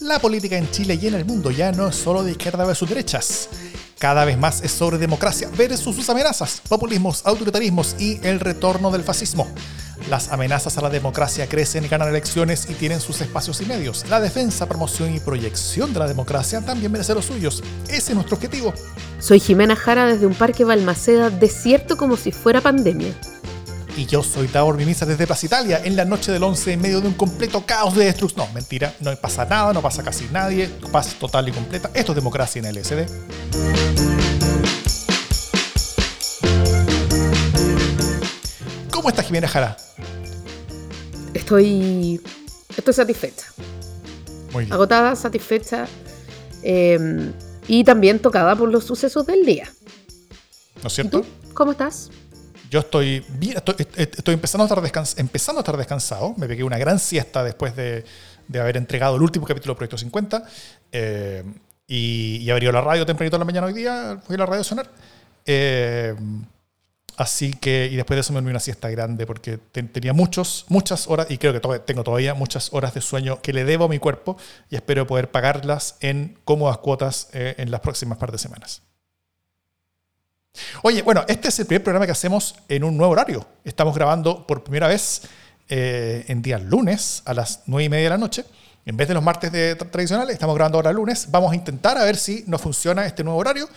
La política en Chile y en el mundo ya no es solo de izquierda versus derechas. Cada vez más es sobre democracia versus sus amenazas, populismos, autoritarismos y el retorno del fascismo. Las amenazas a la democracia crecen y ganan elecciones y tienen sus espacios y medios. La defensa, promoción y proyección de la democracia también merece los suyos. Ese es nuestro objetivo. Soy Jimena Jara desde un parque Balmaceda desierto como si fuera pandemia. Y yo soy Davor Mimisa desde Plaza Italia, en la noche del 11, en medio de un completo caos de destrucción. No, mentira, no pasa nada, no pasa casi nadie, paz total y completa. Esto es democracia en LSD. ¿Cómo estás, Jimena Jara? Estoy, estoy satisfecha. Muy bien. Agotada, satisfecha eh, y también tocada por los sucesos del día. ¿No es ¿Y cierto? tú? ¿Cómo estás? Yo estoy bien, estoy, estoy empezando, a estar empezando a estar descansado. Me pegué una gran siesta después de, haber entregado el último capítulo de Proyecto 50 eh, y, y haber ido a la radio tempranito en la mañana hoy día. Fui a la radio a sonar. Eh, así que, y después de eso me dormí una siesta grande porque te- tenía muchos, muchas horas, y creo que tengo todavía muchas horas de sueño que le debo a mi cuerpo y espero poder pagarlas en cómodas cuotas eh, en las próximas par de semanas. Oye, bueno, este es el primer programa que hacemos en un nuevo horario. Estamos grabando por primera vez eh, en días lunes a las 9 y media de la noche. En vez de los martes de tra- tradicionales, estamos grabando ahora lunes. Vamos a intentar a ver si nos funciona este nuevo horario.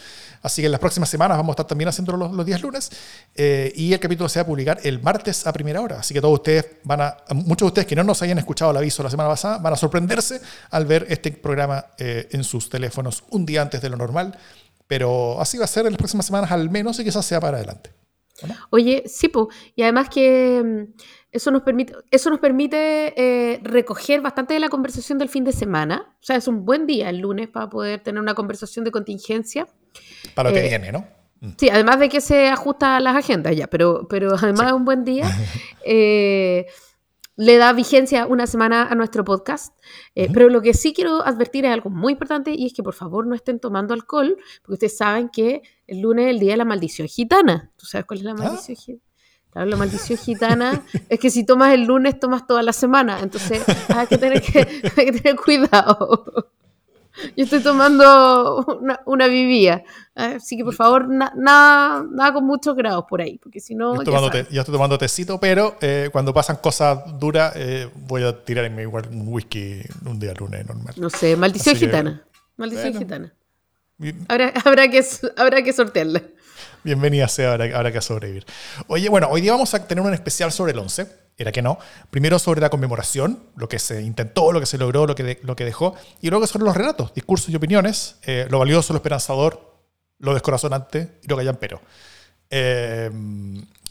Así que en las próximas semanas vamos a estar también haciendo los, los días lunes. Eh, y el capítulo se va a publicar el martes a primera hora. Así que todos ustedes van a, muchos de ustedes que no nos hayan escuchado el aviso la semana pasada, van a sorprenderse al ver este programa eh, en sus teléfonos un día antes de lo normal. Pero así va a ser en las próximas semanas al menos y quizás sea para adelante. Oye, sí, po. y además que mm, eso nos permite, eso nos permite eh, recoger bastante de la conversación del fin de semana. O sea, es un buen día el lunes para poder tener una conversación de contingencia. Para lo que Eh, viene, ¿no? Sí, además de que se ajusta a las agendas ya, pero, pero además Sí. es un buen día. eh, le da vigencia una semana a nuestro podcast. Eh. Pero lo que sí quiero advertir es algo muy importante y es que por favor no estén tomando alcohol, porque ustedes saben que el lunes es el día de la maldición gitana. ¿Tú sabes cuál es la maldición gitana? Claro, la maldición gitana es que si tomas el lunes, tomas toda la semana. Entonces hay que tener, que, hay que tener cuidado. Yo estoy tomando una, una vivía. Así que por favor, na- nada, nada con muchos grados por ahí, porque si no. Yo, ya tomando te- yo estoy tomando tecito, pero eh, cuando pasan cosas duras, eh, voy a tirar en mi igual un whisky un día lunes normal. No sé, maldición Así que, gitana. Maldición bueno. gitana. Bien- Habrá, habrá, que, habrá que sortearla. Bienvenida sea, ahora, ahora que sobrevivir. Oye, bueno, hoy día vamos a tener un especial sobre el 11, era que no. Primero sobre la conmemoración, lo que se intentó, lo que se logró, lo que, lo que dejó, y luego sobre los relatos, discursos y opiniones, eh, lo valioso, lo esperanzador, lo descorazonante y lo callampero. Eh,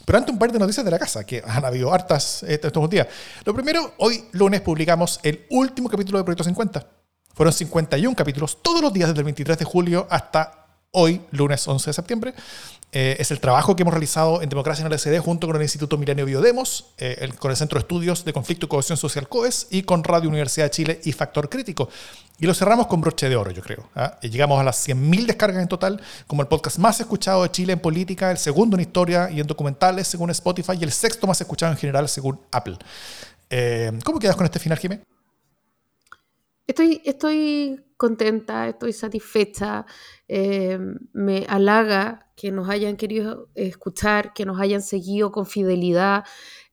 pero antes un par de noticias de la casa, que han habido hartas eh, estos días. Lo primero, hoy lunes publicamos el último capítulo de Proyecto 50. Fueron 51 capítulos todos los días desde el 23 de julio hasta hoy, lunes 11 de septiembre. Eh, es el trabajo que hemos realizado en Democracia en el SD junto con el Instituto Milenio Biodemos, eh, con el Centro de Estudios de Conflicto y Cohesión Social COES y con Radio Universidad de Chile y Factor Crítico. Y lo cerramos con broche de oro, yo creo. ¿ah? Llegamos a las 100.000 descargas en total, como el podcast más escuchado de Chile en política, el segundo en historia y en documentales según Spotify y el sexto más escuchado en general según Apple. Eh, ¿Cómo quedas con este final, Jimé? Estoy, estoy contenta, estoy satisfecha. Eh, me halaga que nos hayan querido escuchar, que nos hayan seguido con fidelidad.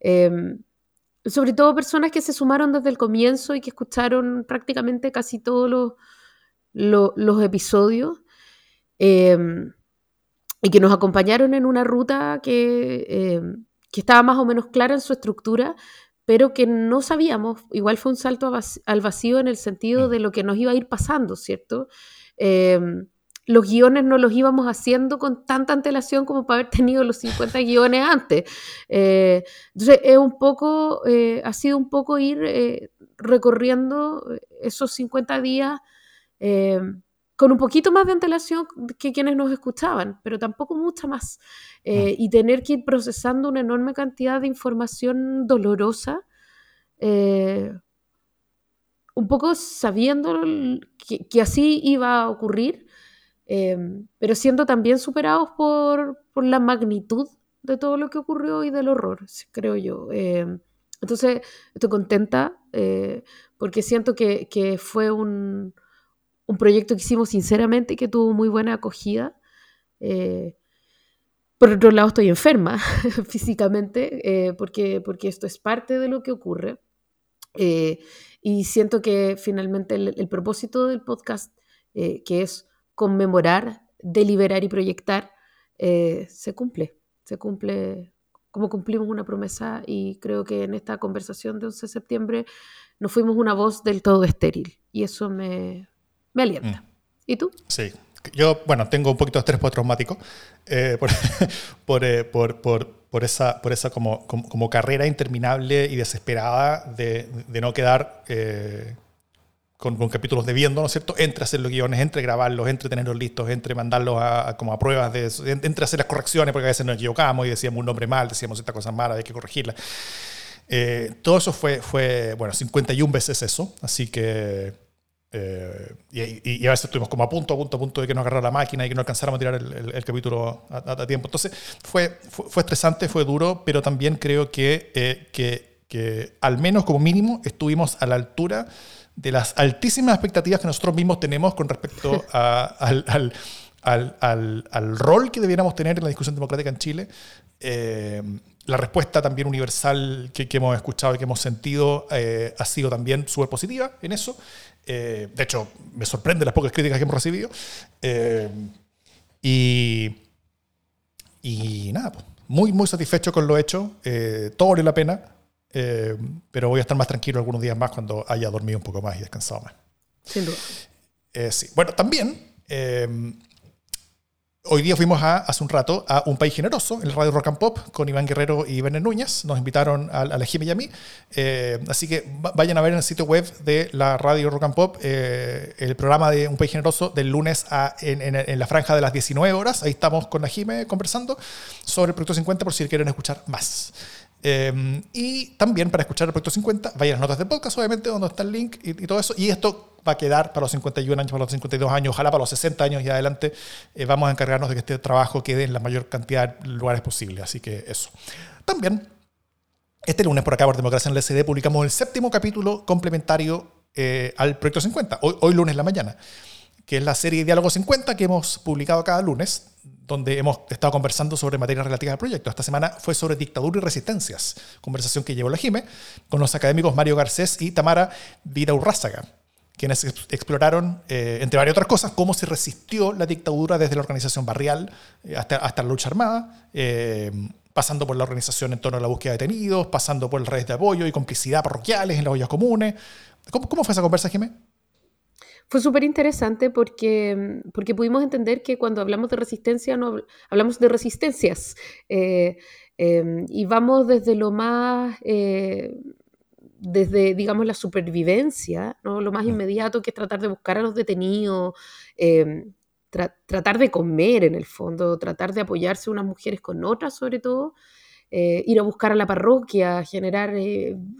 eh, sobre todo personas que se sumaron desde el comienzo y que escucharon prácticamente casi todos los, lo- los episodios. eh, y que nos acompañaron en una ruta que, eh, que estaba más o menos clara en su estructura, pero que no sabíamos. Igual fue un salto al vacío en el sentido de lo que nos iba a ir pasando, ¿cierto? Eh, los guiones no los íbamos haciendo con tanta antelación como para haber tenido los 50 guiones antes. Eh, entonces, es un poco, eh, ha sido un poco ir eh, recorriendo esos 50 días con un poquito más de antelación que quienes nos escuchaban, pero tampoco mucha más. Y tener que ir procesando una enorme cantidad de información dolorosa, un poco sabiendo que así iba a ocurrir, eh, pero siendo también superados por, por la magnitud de todo lo que ocurrió y del horror, creo yo. Eh, entonces, estoy contenta eh, porque siento que, que fue un, un, proyecto que hicimos sinceramente y que tuvo muy buena acogida. Eh, por otro lado, estoy enferma físicamente eh, porque, porque esto es parte de lo que ocurre. y siento que finalmente el propósito del podcast, que es conmemorar, deliberar y proyectar, se cumple. Se cumple como cumplimos una promesa y creo que en esta conversación de 11 de septiembre nos fuimos una voz del todo estéril y eso me, me alienta. Mm. ¿Y tú? Sí, yo, bueno, tengo un poquito de estrés postraumático eh, por, eh, por, por, por, esa, por esa como, como, carrera interminable y desesperada de, de no quedar eh, con, capítulos debiendo, ¿no es cierto? Entre hacer los guiones, entre grabarlos, entre tenerlos listos, entre mandarlos a, como a pruebas, de, entre hacer las correcciones, porque a veces nos equivocamos y decíamos un nombre mal, decíamos esta cosa mala, hay que corregirla. Eh, todo eso fue, fue, bueno, 51 veces eso, así que... Eh, y, a veces estuvimos como a punto, a punto, a punto de que nos agarrara la máquina y que no alcanzáramos a tirar el, capítulo a, tiempo. Entonces fue, fue, estresante, fue duro, pero también creo que, eh, que, que al menos como mínimo estuvimos a la altura de las altísimas expectativas que nosotros mismos tenemos con respecto al, al, al, al, rol que debiéramos tener en la discusión democrática en Chile. Eh, la respuesta también universal que, que, hemos escuchado y que hemos sentido eh, ha sido también súper positiva en eso. Eh, de hecho, me sorprende las pocas críticas que hemos recibido. y, y nada, pues, muy, muy satisfecho con lo hecho. todo vale la pena. Eh, pero voy a estar más tranquilo algunos días más cuando haya dormido un poco más y descansado más. Sin duda. Eh, sí. Bueno, también eh, hoy día fuimos a, hace un rato a Un País Generoso, en el Radio Rock and Pop, con Iván Guerrero y Bené Núñez. Nos invitaron a, a la Jimmy y a mí. así que vayan a ver en el sitio web de la Radio Rock and Pop el programa de Un País Generoso del lunes a, en, en, la franja de las 19 horas. Ahí estamos con la Jimmy conversando sobre el Proyecto 50 por si quieren escuchar más. Em, y también para escuchar el Proyecto 50, vayan a las notas de podcast, obviamente, donde está el link y, todo eso. Y esto va a quedar para los 51 años, para los 52 años, ojalá para los 60 años y adelante. Eh, vamos a encargarnos de que este trabajo quede en la mayor cantidad de lugares posible. Así que eso. También, este lunes por acá, por Democracia en el SD, publicamos el séptimo capítulo complementario eh, al Proyecto 50, hoy, hoy lunes la mañana, que es la serie Diálogo 50 que hemos publicado cada lunes donde hemos estado conversando sobre materias relativas al proyecto. Esta semana fue sobre dictadura y resistencias, conversación que llevó la JIME con los académicos Mario Garcés y Tamara Vidaurrázaga, quienes exploraron, eh, entre varias otras cosas, cómo se resistió la dictadura desde la organización barrial eh, hasta, hasta, la lucha armada, eh, pasando por la organización en torno a la búsqueda de detenidos, pasando por redes de apoyo y complicidad parroquiales en las ollas comunes. ¿Cómo, cómo fue esa conversa, Jimé? Fue súper interesante porque, porque pudimos entender que cuando hablamos de resistencia, no hablamos de resistencias. Eh, em, y vamos desde lo más, eh, desde, digamos, la supervivencia, ¿no? lo más inmediato, que es tratar de buscar a los detenidos, em, tratar de comer en el fondo, tratar de apoyarse unas mujeres con otras sobre todo, eh, ir a buscar a la parroquia, generar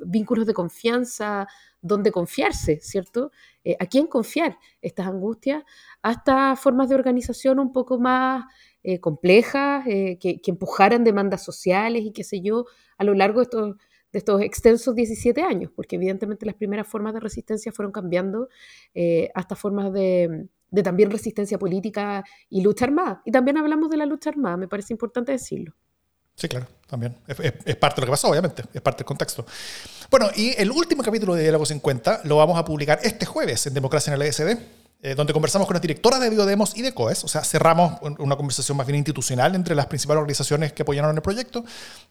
vínculos de confianza, donde confiarse, ¿cierto? Eh, ¿A quién confiar estas angustias? Hasta formas de organización un poco más eh, complejas, eh, que, empujaran demandas sociales y qué sé yo, a lo largo de estos, de estos extensos 17 años, porque evidentemente las primeras formas de resistencia fueron cambiando hasta formas de, de también resistencia política y lucha armada. Y también hablamos de la lucha armada, me parece importante decirlo. Sí, claro, también. Es, parte de lo que pasó, obviamente, es parte del contexto. Bueno, y el último capítulo de Diálogo 50 lo vamos a publicar este jueves en Democracia en el ESD, eh, donde conversamos con la directora de Biodemos y de COES, o sea, cerramos una conversación más bien institucional entre las principales organizaciones que apoyaron el proyecto,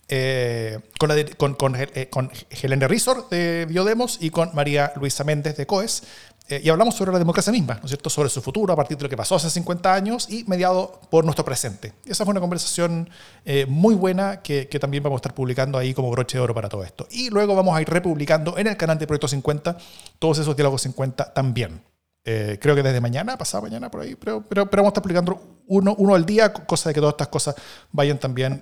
eh, con, la con, con, eh, con Helene Rizor de Biodemos y con María Luisa Méndez de COES, eh, y hablamos sobre la democracia misma, ¿no es cierto? Sobre su futuro a partir de lo que pasó hace 50 años y mediado por nuestro presente. Esa fue una conversación eh, muy buena que, que, también vamos a estar publicando ahí como broche de oro para todo esto. Y luego vamos a ir republicando en el canal de Proyecto 50 todos esos diálogos 50 también. Eh, creo que desde mañana, pasado mañana por ahí, pero, pero, pero, vamos a estar publicando uno, uno al día, cosa de que todas estas cosas vayan también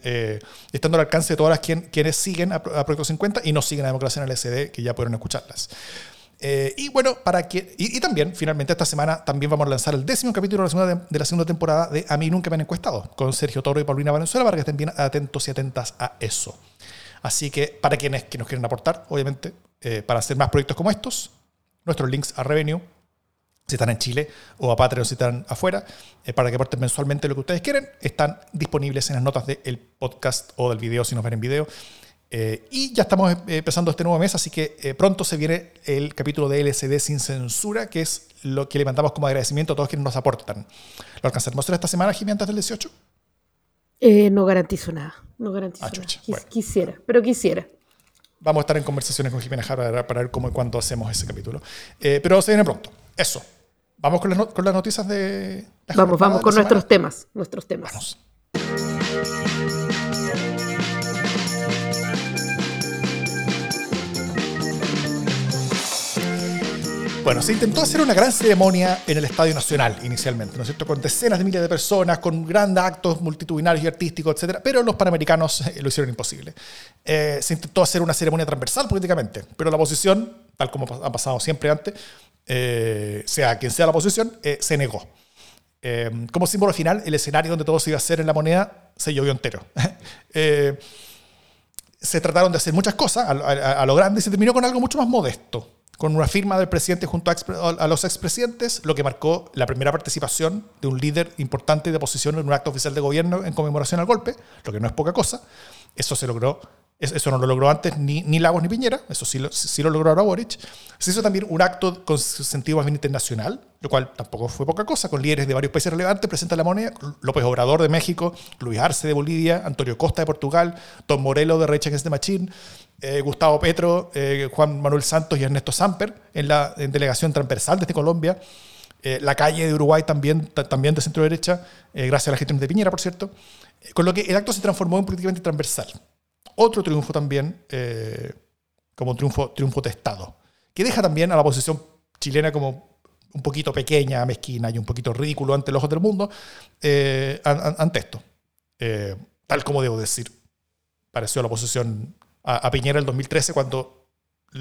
estando al alcance de todas las quien, quienes siguen a, a Proyecto 50 y no siguen a Democracia en el SD, que ya pudieron escucharlas. Eh, y bueno, para que. Y, también, finalmente, esta semana también vamos a lanzar el décimo capítulo de la, segunda, de la segunda temporada de A mí nunca me han encuestado, con Sergio Toro y Paulina Valenzuela, para que estén bien atentos y atentas a eso. Así que para quienes que nos quieren aportar, obviamente, eh, para hacer más proyectos como estos, nuestros links a Revenue, si están en Chile, o a Patreon si están afuera, eh, para que aporten mensualmente lo que ustedes quieren, están disponibles en las notas del podcast o del video si nos ven en video. Eh, y ya estamos eh, empezando este nuevo mes, así que eh, pronto se viene el capítulo de LSD sin censura, que es lo que le mandamos como agradecimiento a todos quienes nos aportan. ¿Lo alcanzaremos esta semana, Jimmy, antes del 18? no garantizo nada, no garantizo Ah, nada. Quis- bueno. Quisiera, pero quisiera. Vamos a estar en conversaciones con Jimena Jara para, ver cómo y cuándo hacemos ese capítulo. Eh, pero se viene pronto. Eso. Vamos con las, no- con las noticias de... la Vamos, vamos con nuestros semana. temas, nuestros temas. Vamos. Bueno, se intentó hacer una gran ceremonia en el Estadio Nacional inicialmente, ¿no es cierto? Con decenas de miles de personas, con grandes actos multitudinarios y artísticos, etc. Pero los panamericanos eh, lo hicieron imposible. Eh, se intentó hacer una ceremonia transversal políticamente, pero la oposición, tal como ha pasado siempre antes, eh, sea quien sea la oposición, eh, se negó. Como símbolo final, el escenario donde todo se iba a hacer en la moneda se llovió entero. Se trataron de hacer muchas cosas a lo grande y se terminó con algo mucho más modesto, con una firma del presidente junto a, los expresidentes, lo que marcó la primera participación de un líder importante de oposición en un acto oficial de gobierno en conmemoración al golpe, lo que no es poca cosa. Eso se logró, es- eso no lo logró antes ni, ni Lagos ni Piñera, eso sí lo, sí lo logró ahora Boric. Se hizo también un acto con sentido más bien internacional, lo cual tampoco fue poca cosa, con líderes de varios países relevantes, presenta la moneda, López Obrador de México, Luis Arce de Bolivia, Antonio Costa de Portugal, Tom Morello de Rage Against the Machine, eh, Gustavo Petro, eh, Juan Manuel Santos y Ernesto Samper en la delegación transversal desde Colombia, eh, la calle de Uruguay también, ta- también de centro derecha, gracias a la gestión de Piñera, por cierto, con lo que el acto se transformó en políticamente transversal. Otro triunfo también, como un triunfo, triunfo de Estado, que deja también a la oposición chilena como un poquito pequeña, mezquina y un poquito ridículo ante los ojos del mundo an- an- ante esto. Tal como debo decir, pareció la oposición a, a Piñera el 2013 cuando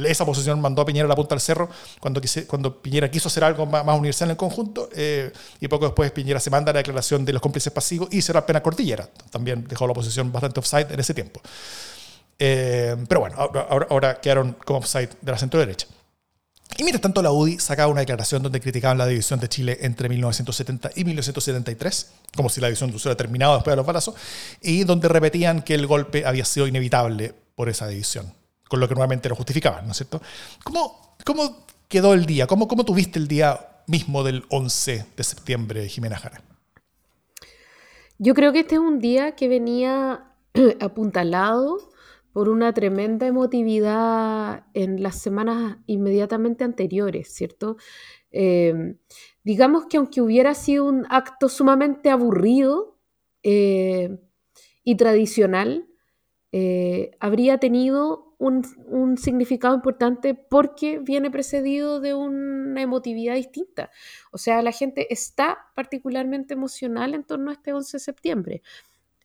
esa oposición mandó a Piñera a la punta del cerro cuando, quise- cuando Piñera quiso hacer algo más, más universal en el conjunto eh, y poco después Piñera se manda la declaración de los cómplices pasivos y será pena cordillera. También dejó la oposición bastante offside en ese tiempo. Eh, pero bueno, ahora- ahora quedaron como offside de la centro derecha. Y mientras tanto, la UDI sacaba una declaración donde criticaban la división de Chile entre 1970 y 1973, como si la división se hubiera terminado después de los balazos, y donde repetían que el golpe había sido inevitable por esa división, con lo que nuevamente lo justificaban, ¿no es cierto? ¿Cómo, cómo quedó el día? ¿Cómo, ¿Cómo tuviste el día mismo del 11 de septiembre, Jimena Jara? Yo creo que este es un día que venía apuntalado por una tremenda emotividad en las semanas inmediatamente anteriores, ¿cierto? Eh, digamos que aunque hubiera sido un acto sumamente aburrido eh, y tradicional, eh, habría tenido un, un significado importante porque viene precedido de una emotividad distinta. O sea, la gente está particularmente emocional en torno a este 11 de septiembre.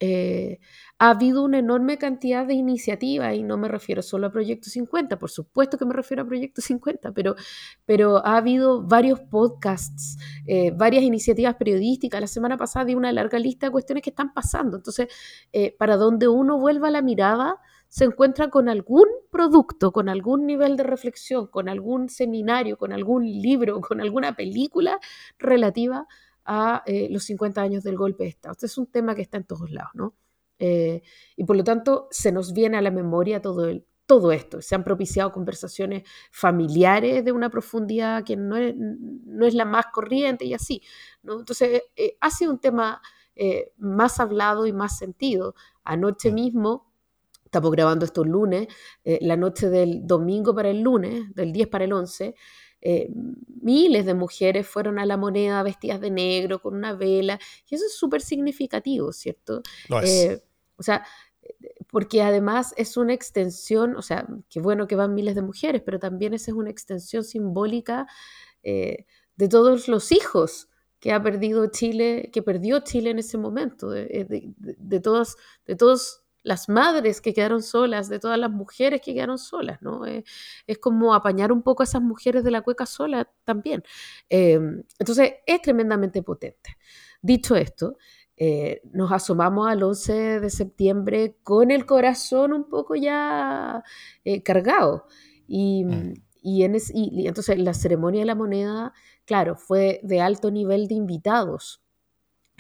Eh, ha habido una enorme cantidad de iniciativas y no me refiero solo a Proyecto 50, por supuesto que me refiero a Proyecto 50, pero, pero ha habido varios podcasts, eh, varias iniciativas periodísticas. La semana pasada di una larga lista de cuestiones que están pasando. Entonces, eh, para donde uno vuelva la mirada, se encuentra con algún producto, con algún nivel de reflexión, con algún seminario, con algún libro, con alguna película relativa eh, los 50 años del golpe de Estado. Este es un tema que está en todos lados, ¿no? Eh, y por lo tanto se nos viene a la memoria todo, el, todo esto. Se han propiciado conversaciones familiares de una profundidad que no es, no es la más corriente y así, ¿no? Entonces eh, ha sido un tema eh, más hablado y más sentido. Anoche mismo estamos grabando esto el lunes, eh, la noche del domingo para el lunes, del 10 para el 11, eh, miles de mujeres fueron a la moneda vestidas de negro, con una vela, y eso es súper significativo, ¿cierto? Es. Eh, o sea, porque además es una extensión, o sea, qué bueno que van miles de mujeres, pero también esa es una extensión simbólica eh, de todos los hijos que ha perdido Chile, que perdió Chile en ese momento, de, de, de, de todos las madres que quedaron solas, de todas las mujeres que quedaron solas, ¿no? Eh, es como apañar un poco a esas mujeres de la cueca sola también. Eh, entonces, es tremendamente potente. Dicho esto, eh, nos asomamos al 11 de septiembre con el corazón un poco ya eh, cargado. Y, mm. y, en y, entonces la ceremonia de la moneda, claro, fue de alto nivel de invitados.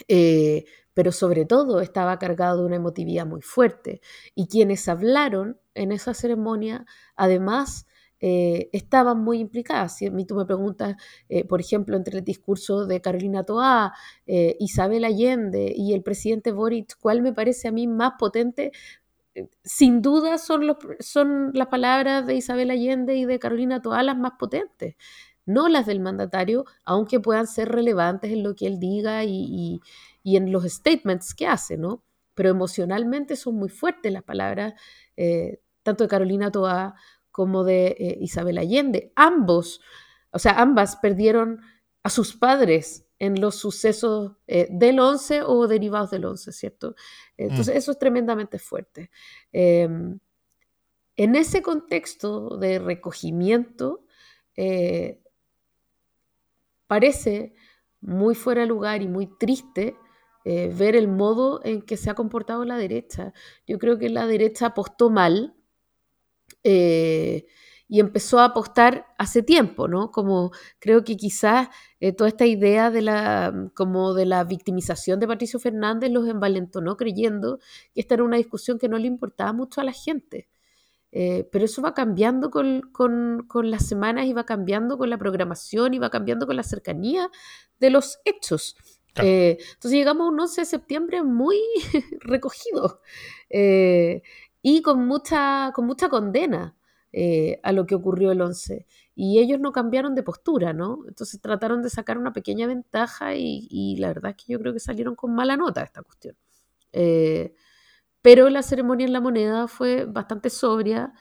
Eh, pero sobre todo estaba cargado de una emotividad muy fuerte. Y quienes hablaron en esa ceremonia, además, eh, estaban muy implicadas. Si a mí tú me preguntas, eh, por ejemplo, entre el discurso de Carolina Toá, eh, Isabel Allende y el presidente Boric, ¿cuál me parece a mí más potente? Sin duda son, son las palabras de Isabel Allende y de Carolina Toá las más potentes, no las del mandatario, aunque puedan ser relevantes en lo que él diga y, y en los statements que hace, ¿no? Pero emocionalmente son muy fuertes las palabras, eh, tanto de Carolina Toa como de eh, Isabel Allende. Ambos, o sea, ambas perdieron a sus padres en los sucesos eh, del 11 o derivados del 11, ¿cierto? Entonces, mm. eso es tremendamente fuerte. Em, en ese contexto de recogimiento, parece muy fuera de lugar y muy triste eh, ver el modo en que se ha comportado la derecha. Yo creo que la derecha apostó mal eh, y empezó a apostar hace tiempo, ¿no? Como creo que quizás eh, toda esta idea de la, como de la victimización de Patricio Fernández los envalentonó creyendo que esta era una discusión que no le importaba mucho a la gente. Pero eso va cambiando con, con, con, las semanas y va cambiando con la programación y va cambiando con la cercanía de los hechos. Eh, entonces llegamos a un 11 de septiembre muy recogido eh, y con mucha, con mucha condena eh, a lo que ocurrió el 11. Y ellos no cambiaron de postura, ¿no? Entonces trataron de sacar una pequeña ventaja y, y la verdad es que yo creo que salieron con mala nota esta cuestión. Pero la ceremonia en la moneda fue bastante sobria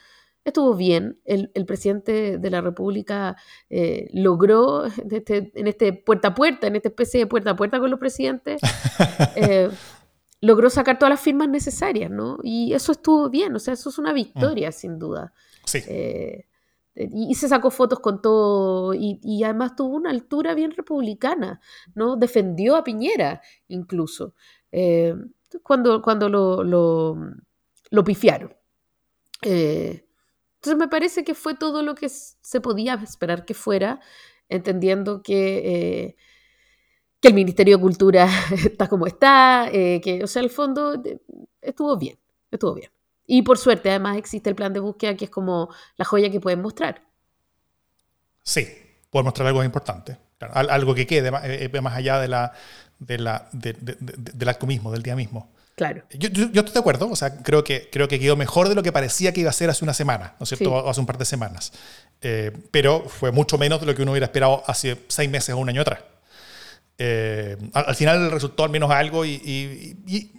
estuvo bien. El, presidente de la República eh, logró este, en este, puerta a puerta, en esta especie de puerta a puerta con los presidentes, eh, logró sacar todas las firmas necesarias, ¿no? Y eso estuvo bien, o sea, eso es una victoria, mm. sin duda. Sí. Eh, y, se sacó fotos con todo, y, además tuvo una altura bien republicana, ¿no? Defendió a Piñera, incluso, cuando, cuando lo, lo, lo pifiaron. Entonces me parece que fue todo lo que se podía esperar que fuera, entendiendo que, eh, que el Ministerio de Cultura está como está, eh, que, o sea, el fondo estuvo bien, estuvo bien. Y por suerte, además, existe el plan de búsqueda que es como la joya que pueden mostrar. Sí, pueden mostrar algo importante, algo que quede eh, más, allá de la, de la, del acto mismo, del día mismo. Claro. Yo, estoy de acuerdo, o sea, creo que, creo que quedó mejor de lo que parecía que iba a ser hace una semana, ¿no es cierto? Hace un par de semanas. Eh, pero fue mucho menos de lo que uno hubiera esperado hace seis meses o un año atrás. Eh, al, final resultó al menos algo y, y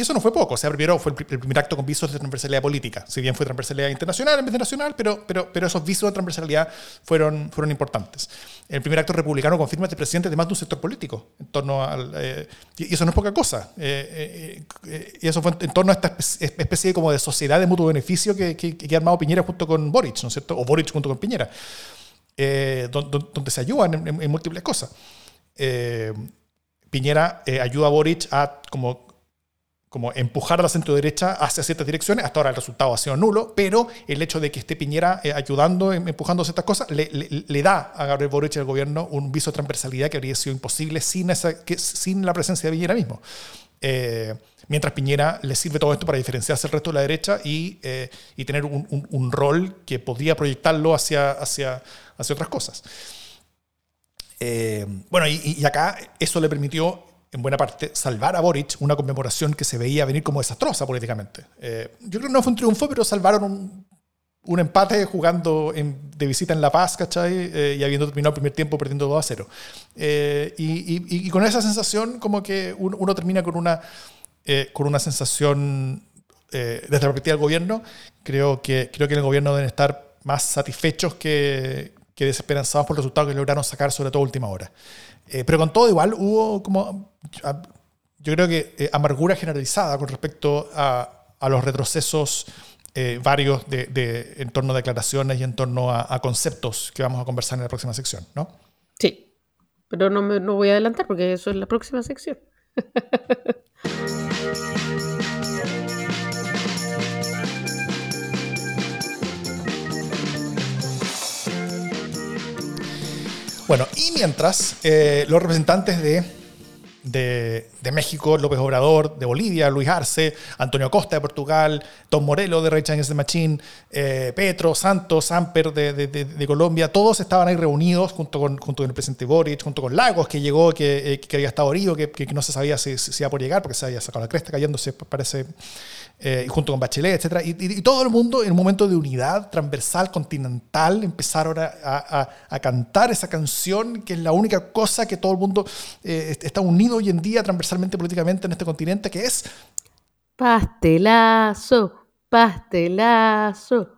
eso no fue poco. O sea, primero fue el, primer acto con visos de transversalidad política. Si bien fue transversalidad internacional en vez de nacional, pero, pero, pero esos visos de transversalidad fueron, fueron importantes. El primer acto republicano confirma este presidente de más de un sector político. En torno al, eh, y eso no es poca cosa. Eh, eh, y eso fue en torno a esta especie como de sociedad de mutuo beneficio que, que, ha armado Piñera junto con Boric, ¿no es cierto? O Boric junto con Piñera. donde, se ayudan en, en múltiples cosas. Piñera ayuda a Boric a como como empujar la centro derecha hacia ciertas direcciones. Hasta ahora el resultado ha sido nulo, pero el hecho de que esté Piñera eh, ayudando, em, empujando ciertas cosas, le, da a Gabriel Boric y al gobierno un viso de transversalidad que habría sido imposible sin, esa, sin la presencia de Piñera mismo. Eh, mientras Piñera le sirve todo esto para diferenciarse del resto de la derecha y, eh, y tener un, un, rol que podría proyectarlo hacia, hacia, hacia otras cosas. bueno, y acá eso le permitió en buena parte, salvar a Boric, una conmemoración que se veía venir como desastrosa políticamente. Eh, yo creo que no fue un triunfo, pero salvaron un, un empate jugando de visita en La Paz, ¿cachai? Eh, y habiendo terminado el primer tiempo perdiendo 2 a 0. Eh, y, y, con esa sensación, como que uno, termina con una, con una sensación, desde la perspectiva del gobierno, creo que, creo que en el gobierno deben estar más satisfechos que, que desesperanzados por el resultado que lograron sacar, sobre todo a última hora. Eh, pero con todo igual hubo como, yo creo que eh, amargura generalizada con respecto a, los retrocesos eh, varios de, en torno a declaraciones y en torno a, conceptos que vamos a conversar en la próxima sección, ¿no? Sí, pero no, me, no voy a adelantar porque eso es la próxima sección. Bueno, y mientras eh, los representantes de, de, México, López Obrador, de Bolivia, Luis Arce, Antonio Costa de Portugal, Tom Morello de Rage Against the Machine, eh, Petro, Santos, Samper de, de, Colombia, todos estaban ahí reunidos junto con, junto con el presidente Boric, junto con Lagos, que llegó, que, eh, que había estado herido, que, que, no se sabía si, si, iba por llegar, porque se había sacado la cresta cayéndose, parece eh, junto con Bachelet, etc. Y, todo el mundo, en un momento de unidad transversal, continental, empezaron a, a, cantar esa canción, que es la única cosa que todo el mundo eh, está unido hoy en día transversalmente políticamente en este continente, que es... Pastelazo, pastelazo.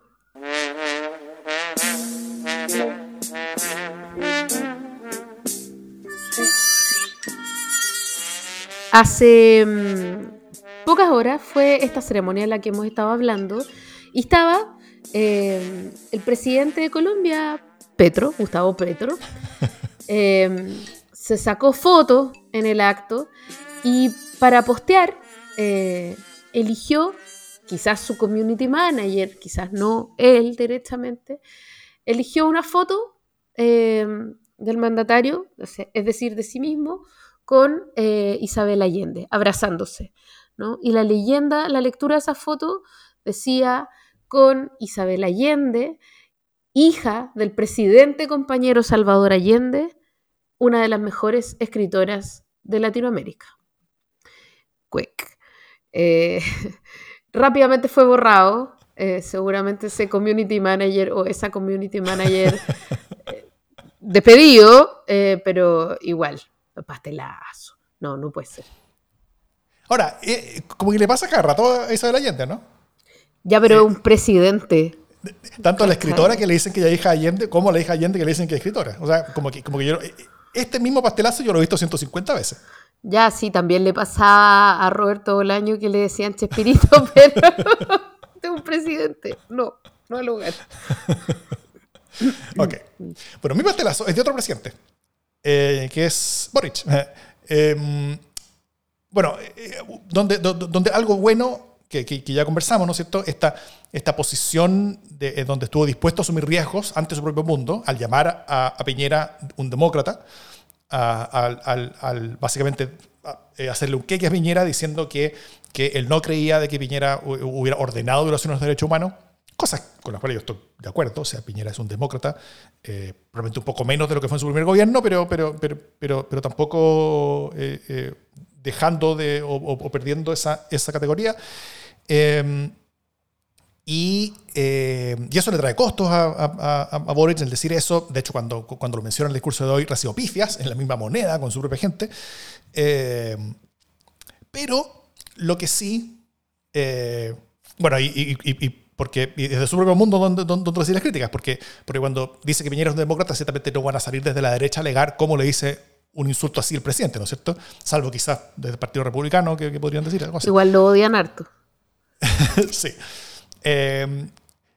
Hace mm, pocas horas fue esta ceremonia en la que hemos estado hablando y estaba eh, el presidente de Colombia, Petro, Gustavo Petro, eh, se sacó fotos en el acto y para postear eh, eligió, quizás su community manager, quizás no él directamente, eligió una foto del mandatario, es decir, de sí mismo, con Isabel Allende, abrazándose. Y la leyenda, la lectura de esa foto decía con Isabel Allende, hija del presidente compañero Salvador Allende, una de las mejores escritoras de Latinoamérica. Quick. Eh, rápidamente fue borrado. Eh, seguramente ese community manager o esa community manager eh, despedido, pero igual, pastelazo. No, no puede ser. Ahora, eh, como que le pasa cada rato a Isabel Allende, ¿no? Ya, pero un presidente. Tanto a la escritora que le dicen que ella es hija Allende, como a la hija Allende que le dicen que es escritora. O sea, como que, como que yo. Eh, este mismo pastelazo yo lo he visto 150 veces. Ya, sí, también le pasaba a Roberto Bolaño que le decían Chespirito, pero de un presidente. No, no al lugar. ok. Bueno, mi pastelazo es de otro presidente, eh, que es Boric. Eh, bueno, eh, eh, donde, donde, algo bueno que, que, ya conversamos, ¿no es cierto? Esta, esta posición de, eh, donde estuvo dispuesto a asumir riesgos ante su propio mundo, al llamar a, Piñera un demócrata, al, básicamente hacerle un queque a Piñera diciendo que, que él no creía de que Piñera hubiera ordenado violaciones de derechos humanos, cosas con las cuales yo estoy de acuerdo, o sea, Piñera es un demócrata, probablemente un poco menos de lo que fue en su primer gobierno, pero, pero, pero, pero, pero tampoco dejando de, o, perdiendo esa, esa categoría. Em, y, em, y, eso le trae costos a, a, a, Boric el decir eso. De hecho, cuando, cuando lo menciona en el discurso de hoy, recibió pifias en la misma moneda con su propia gente. Em, pero lo que sí, eh, bueno, y, y, porque desde su propio mundo donde, donde, donde las críticas, porque, porque cuando dice que Piñera es un demócrata, ciertamente no van a salir desde la derecha a alegar cómo le dice un insulto así el presidente, ¿no es cierto? Salvo quizás desde el Partido Republicano que, podrían decir algo así. Igual lo odian harto. sí. Eh,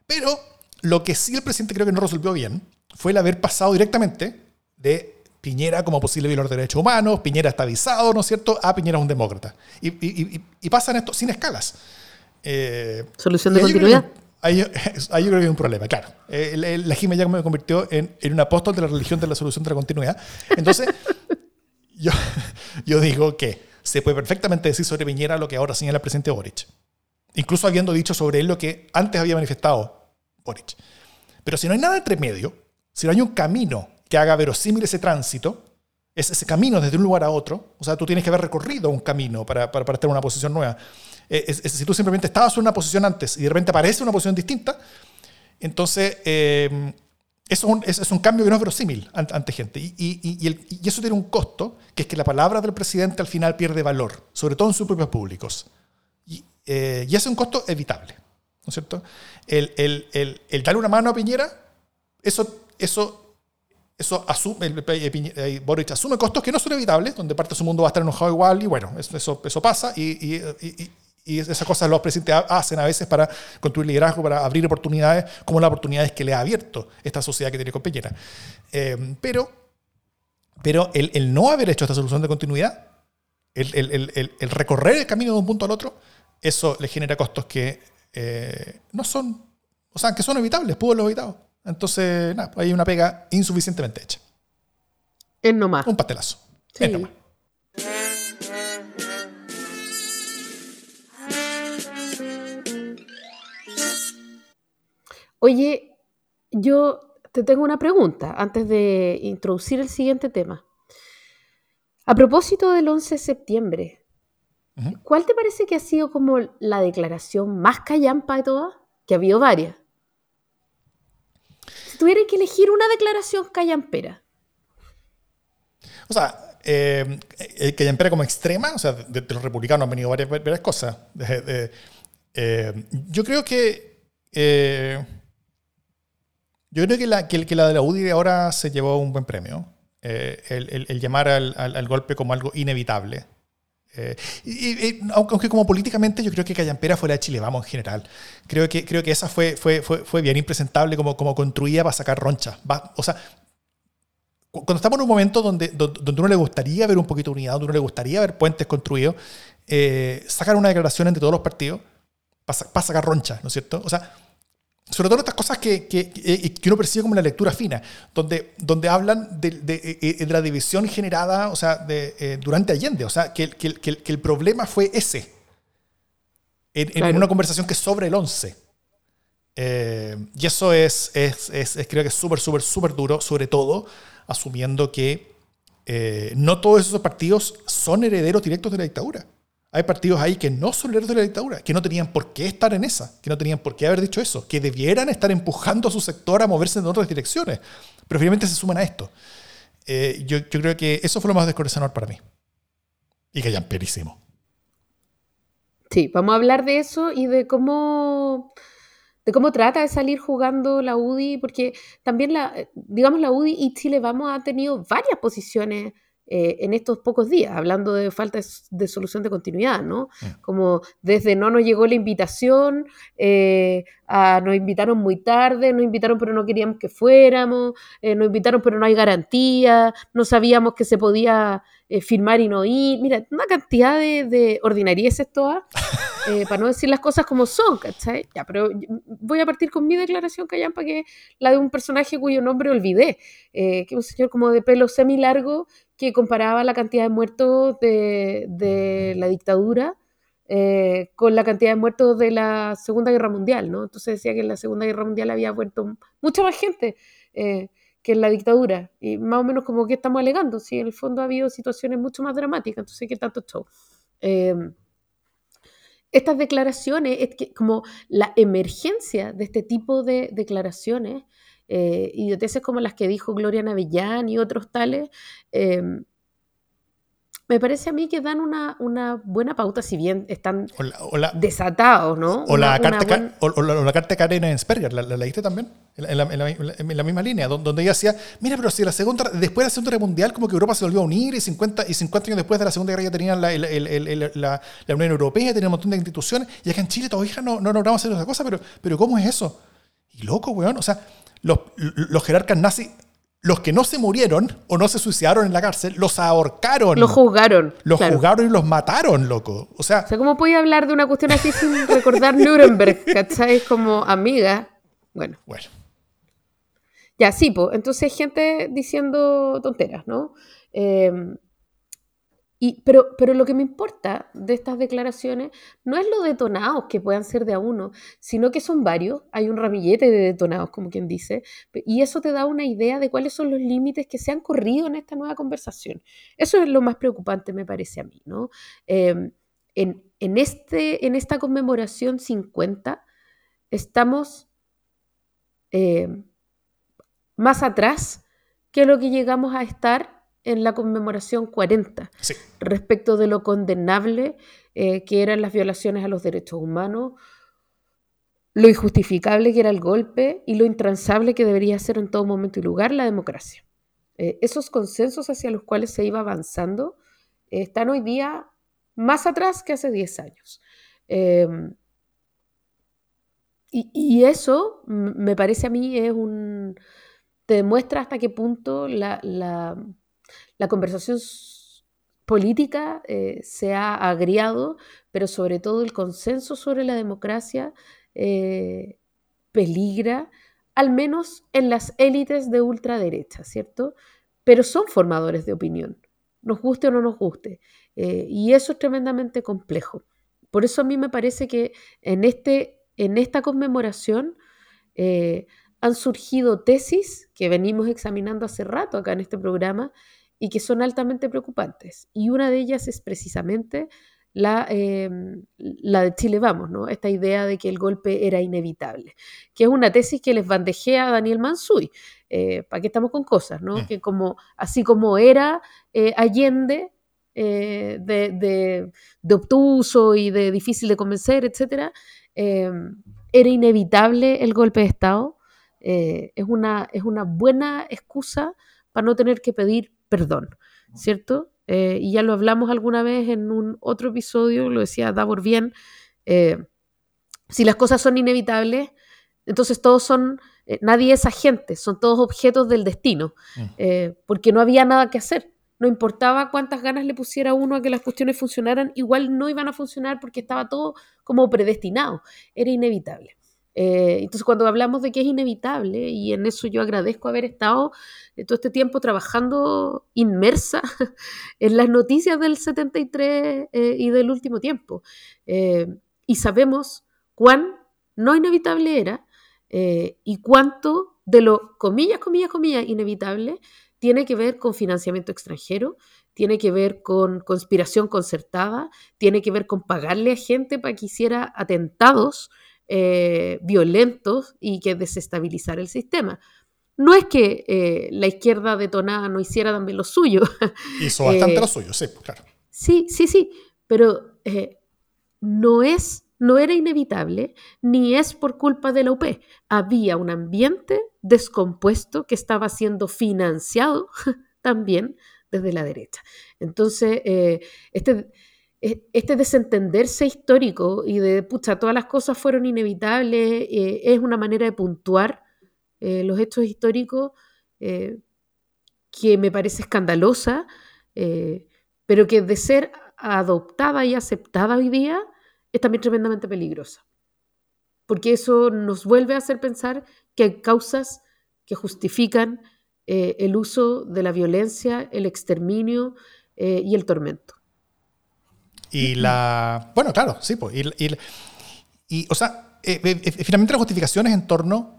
pero lo que sí el presidente creo que no resolvió bien fue el haber pasado directamente de Piñera como posible violador de derechos humanos, Piñera está avisado, ¿no es cierto?, a Piñera es un demócrata. Y, y, y, pasan esto sin escalas. Eh, Solución de continuidad. Ahí, yo creo que hay un problema, claro. Eh, la Jimena ya me convirtió en, en, un apóstol de la religión de la solución de la continuidad. Entonces, yo, yo digo que se puede perfectamente decir sobre Piñera lo que ahora señala el presidente Boric. Incluso habiendo dicho sobre él lo que antes había manifestado Boric. Pero si no hay nada entre medio, si no hay un camino que haga verosímil ese tránsito, es ese camino desde un lugar a otro, o sea, tú tienes que haber recorrido un camino para, para, para estar en una posición nueva. Eh, si tú simplemente estabas en una posición antes y de repente aparece una posición distinta, entonces eh, eso es un, cambio que no es verosímil ante, gente. Y, eso tiene un costo, que es que la palabra del presidente al final pierde valor, sobre todo en sus propios públicos. Y, eh, ese es un costo evitable, ¿no es cierto? El, el, darle una mano a Piñera, eso, eso, eso asume, Boric asume costos que no son evitables, donde parte de su mundo va a estar enojado igual, y bueno, eso, eso pasa, y, y esas cosas los presidentes hacen a veces para construir liderazgo, para abrir oportunidades, como las oportunidades que le ha abierto esta sociedad que tiene con Peñera. Eh, pero pero el, no haber hecho esta solución de continuidad el, recorrer el camino de un punto al otro, eso le genera costos que eh, no son, o sea, que son evitables, pudo haberlo evitado. Entonces, nada, hay una pega insuficientemente hecha. Es nomás. Un pastelazo. Es nomás. Oye, yo te tengo una pregunta antes de introducir el siguiente tema. A propósito del 11 de septiembre, ¿cuál te parece que ha sido como la declaración más callampa de todas? Que ha habido varias. Si tuvieras que elegir una declaración callampera. O sea, eh, eh callampera como extrema, o sea, de, los republicanos han venido varias, varias cosas. Eh, yo creo que eh, yo creo que la, que, la de la UDI ahora se llevó un buen premio. Eh, el, llamar al, golpe como algo inevitable. Eh, y, aunque como políticamente yo creo que Callampera fue la de Chile, vamos, en general. Creo que, creo que esa fue, fue, fue, fue bien impresentable como, como construía para sacar roncha. o sea, cuando estamos en un momento donde, donde, uno le gustaría ver un poquito de unidad, donde uno le gustaría ver puentes construidos, eh, sacar una declaración entre todos los partidos para, para sacar roncha, ¿no es cierto? O sea, sobre todo estas cosas que, que, que, uno percibe como una lectura fina, donde, donde hablan de, de, eh, de la división generada o sea, de, eh, durante Allende, o sea, que, que, el problema fue ese, en, una conversación que es sobre el 11. Eh, y eso es, es, es, creo que es súper, súper, súper duro, sobre todo asumiendo que no todos esos partidos son herederos directos de la dictadura. Hay partidos ahí que no son herederos de la dictadura, que no tenían por qué estar en esa, que no tenían por qué haber dicho eso, que debieran estar empujando a su sector a moverse en otras direcciones, pero finalmente se suman a esto. Eh, yo, creo que eso fue lo más descorazonador para mí. Y que perísimo. Sí, vamos a hablar de eso y de cómo, de cómo trata de salir jugando la UDI, porque también la, digamos, la UDI y Chile Vamos ha tenido varias posiciones eh, en estos pocos días, hablando de falta de, solución de continuidad, ¿no? Mm. Como desde no nos llegó la invitación, eh, a nos invitaron muy tarde, nos invitaron pero no queríamos que fuéramos, eh, nos invitaron pero no hay garantía, no sabíamos que se podía firmar y no ir. Mira, una cantidad de, de ordinarieces todas, para no decir las cosas como son, ¿cachai? Ya, pero voy a partir con mi declaración, Callampa, que es la de un personaje cuyo nombre olvidé, que es un señor como de pelo semi largo que comparaba la cantidad de muertos de, la dictadura eh, con la cantidad de muertos de la Segunda Guerra Mundial, ¿no? Entonces decía que en la Segunda Guerra Mundial había muerto mucha más gente eh, que en la dictadura. Y más o menos como que estamos alegando, si en el fondo ha habido situaciones mucho más dramáticas, entonces ¿qué tanto show? Eh, estas declaraciones, es que como la emergencia de este tipo de declaraciones, eh, idioteces como las que dijo Gloria Navillán y otros tales, em, me parece a mí que dan una, una buena pauta, si bien están desatados, ¿no? O, la carta, o, la, carta de Karen Ensperger, ¿la, leíste también? En la, en, la, misma línea, donde ella decía, mira, pero si la segunda, después de la Segunda Guerra Mundial, como que Europa se volvió a unir y 50, y 50 años después de la Segunda Guerra ya tenían la, la, Unión Europea, tenían un montón de instituciones, y acá en Chile todavía no, no logramos hacer esa cosa, pero, pero ¿cómo es eso? Y loco, weón, o sea, los, los jerarcas nazis los que no se murieron o no se suicidaron en la cárcel, los ahorcaron. Los juzgaron. Los juzgaron y los mataron, loco. O sea, o sea, ¿cómo podía hablar de una cuestión así sin recordar Nuremberg? ¿Cachai? Como amiga. Bueno. Bueno. Ya, sí, pues. Entonces, gente diciendo tonteras, ¿no? Eh, pero, pero lo que me importa de estas declaraciones no es lo detonados que puedan ser de a uno, sino que son varios, hay un ramillete de detonados, como quien dice, y eso te da una idea de cuáles son los límites que se han corrido en esta nueva conversación. Eso es lo más preocupante, me parece a mí, ¿no? Em, en, en, este, en esta conmemoración 50 estamos em, más atrás que lo que llegamos a estar en la conmemoración 40 respecto de lo condenable eh, que eran las violaciones a los derechos humanos, lo injustificable que era el golpe y lo intransable que debería ser en todo momento y lugar la democracia. Eh, esos consensos hacia los cuales se iba avanzando eh, están hoy día más atrás que hace 10 años. Em, y, eso me parece a mí es un... te demuestra hasta qué punto la la conversación política eh, se ha agriado, pero sobre todo el consenso sobre la democracia eh, peligra, al menos en las élites de ultraderecha, ¿cierto? Pero son formadores de opinión, nos guste o no nos guste. Eh, y eso es tremendamente complejo. Por eso a mí me parece que en, este, en esta conmemoración han surgido tesis que venimos examinando hace rato acá en este programa y que son altamente preocupantes. Y una de ellas es precisamente la, em, la de Chile Vamos, ¿no? esta idea de que el golpe era inevitable, que es una tesis que les bandejea a Daniel Mansuy. Eh, ¿Para qué estamos con cosas? ¿no? Mm. Que como, así como era eh, Allende, eh, de, de, de, obtuso y de difícil de convencer, etc., em, era inevitable el golpe de Estado. es, una, es una buena excusa para no tener que pedir perdón, ¿cierto? Eh, y ya lo hablamos alguna vez en un otro episodio, lo decía Davor bien, eh, si las cosas son inevitables, entonces todos son, eh, nadie es agente, son todos objetos del destino, mm. porque no había nada que hacer. No importaba cuántas ganas le pusiera uno a que las cuestiones funcionaran, igual no iban a funcionar porque estaba todo como predestinado, era inevitable. Eh, entonces, cuando hablamos de que es inevitable, y en eso yo agradezco haber estado eh, todo este tiempo trabajando inmersa en las noticias del 73 eh, y del último tiempo, y sabemos cuán no inevitable era y cuánto de lo, comillas, comillas, comillas, inevitable, tiene que ver con financiamiento extranjero, tiene que ver con conspiración concertada, tiene que ver con pagarle a gente para que hiciera atentados eh, violentos y que desestabilizar el sistema. No es que eh, la izquierda detonada no hiciera también lo suyo. Hizo bastante eh, lo suyo, sí, claro. Sí, sí, sí, pero no es, no era inevitable, ni es por culpa de la UP. Había un ambiente descompuesto que estaba siendo financiado también desde la derecha. Entonces, este este desentenderse histórico y de, pucha, todas las cosas fueron inevitables, eh, es una manera de puntuar eh, los hechos históricos eh, que me parece escandalosa, pero que de ser adoptada y aceptada hoy día es también tremendamente peligrosa. Porque eso nos vuelve a hacer pensar que hay causas que justifican el uso de la violencia, el exterminio y el tormento. Y la. Bueno, claro, sí, pues. Y, o sea, eh, eh, eh, finalmente la justificación es en torno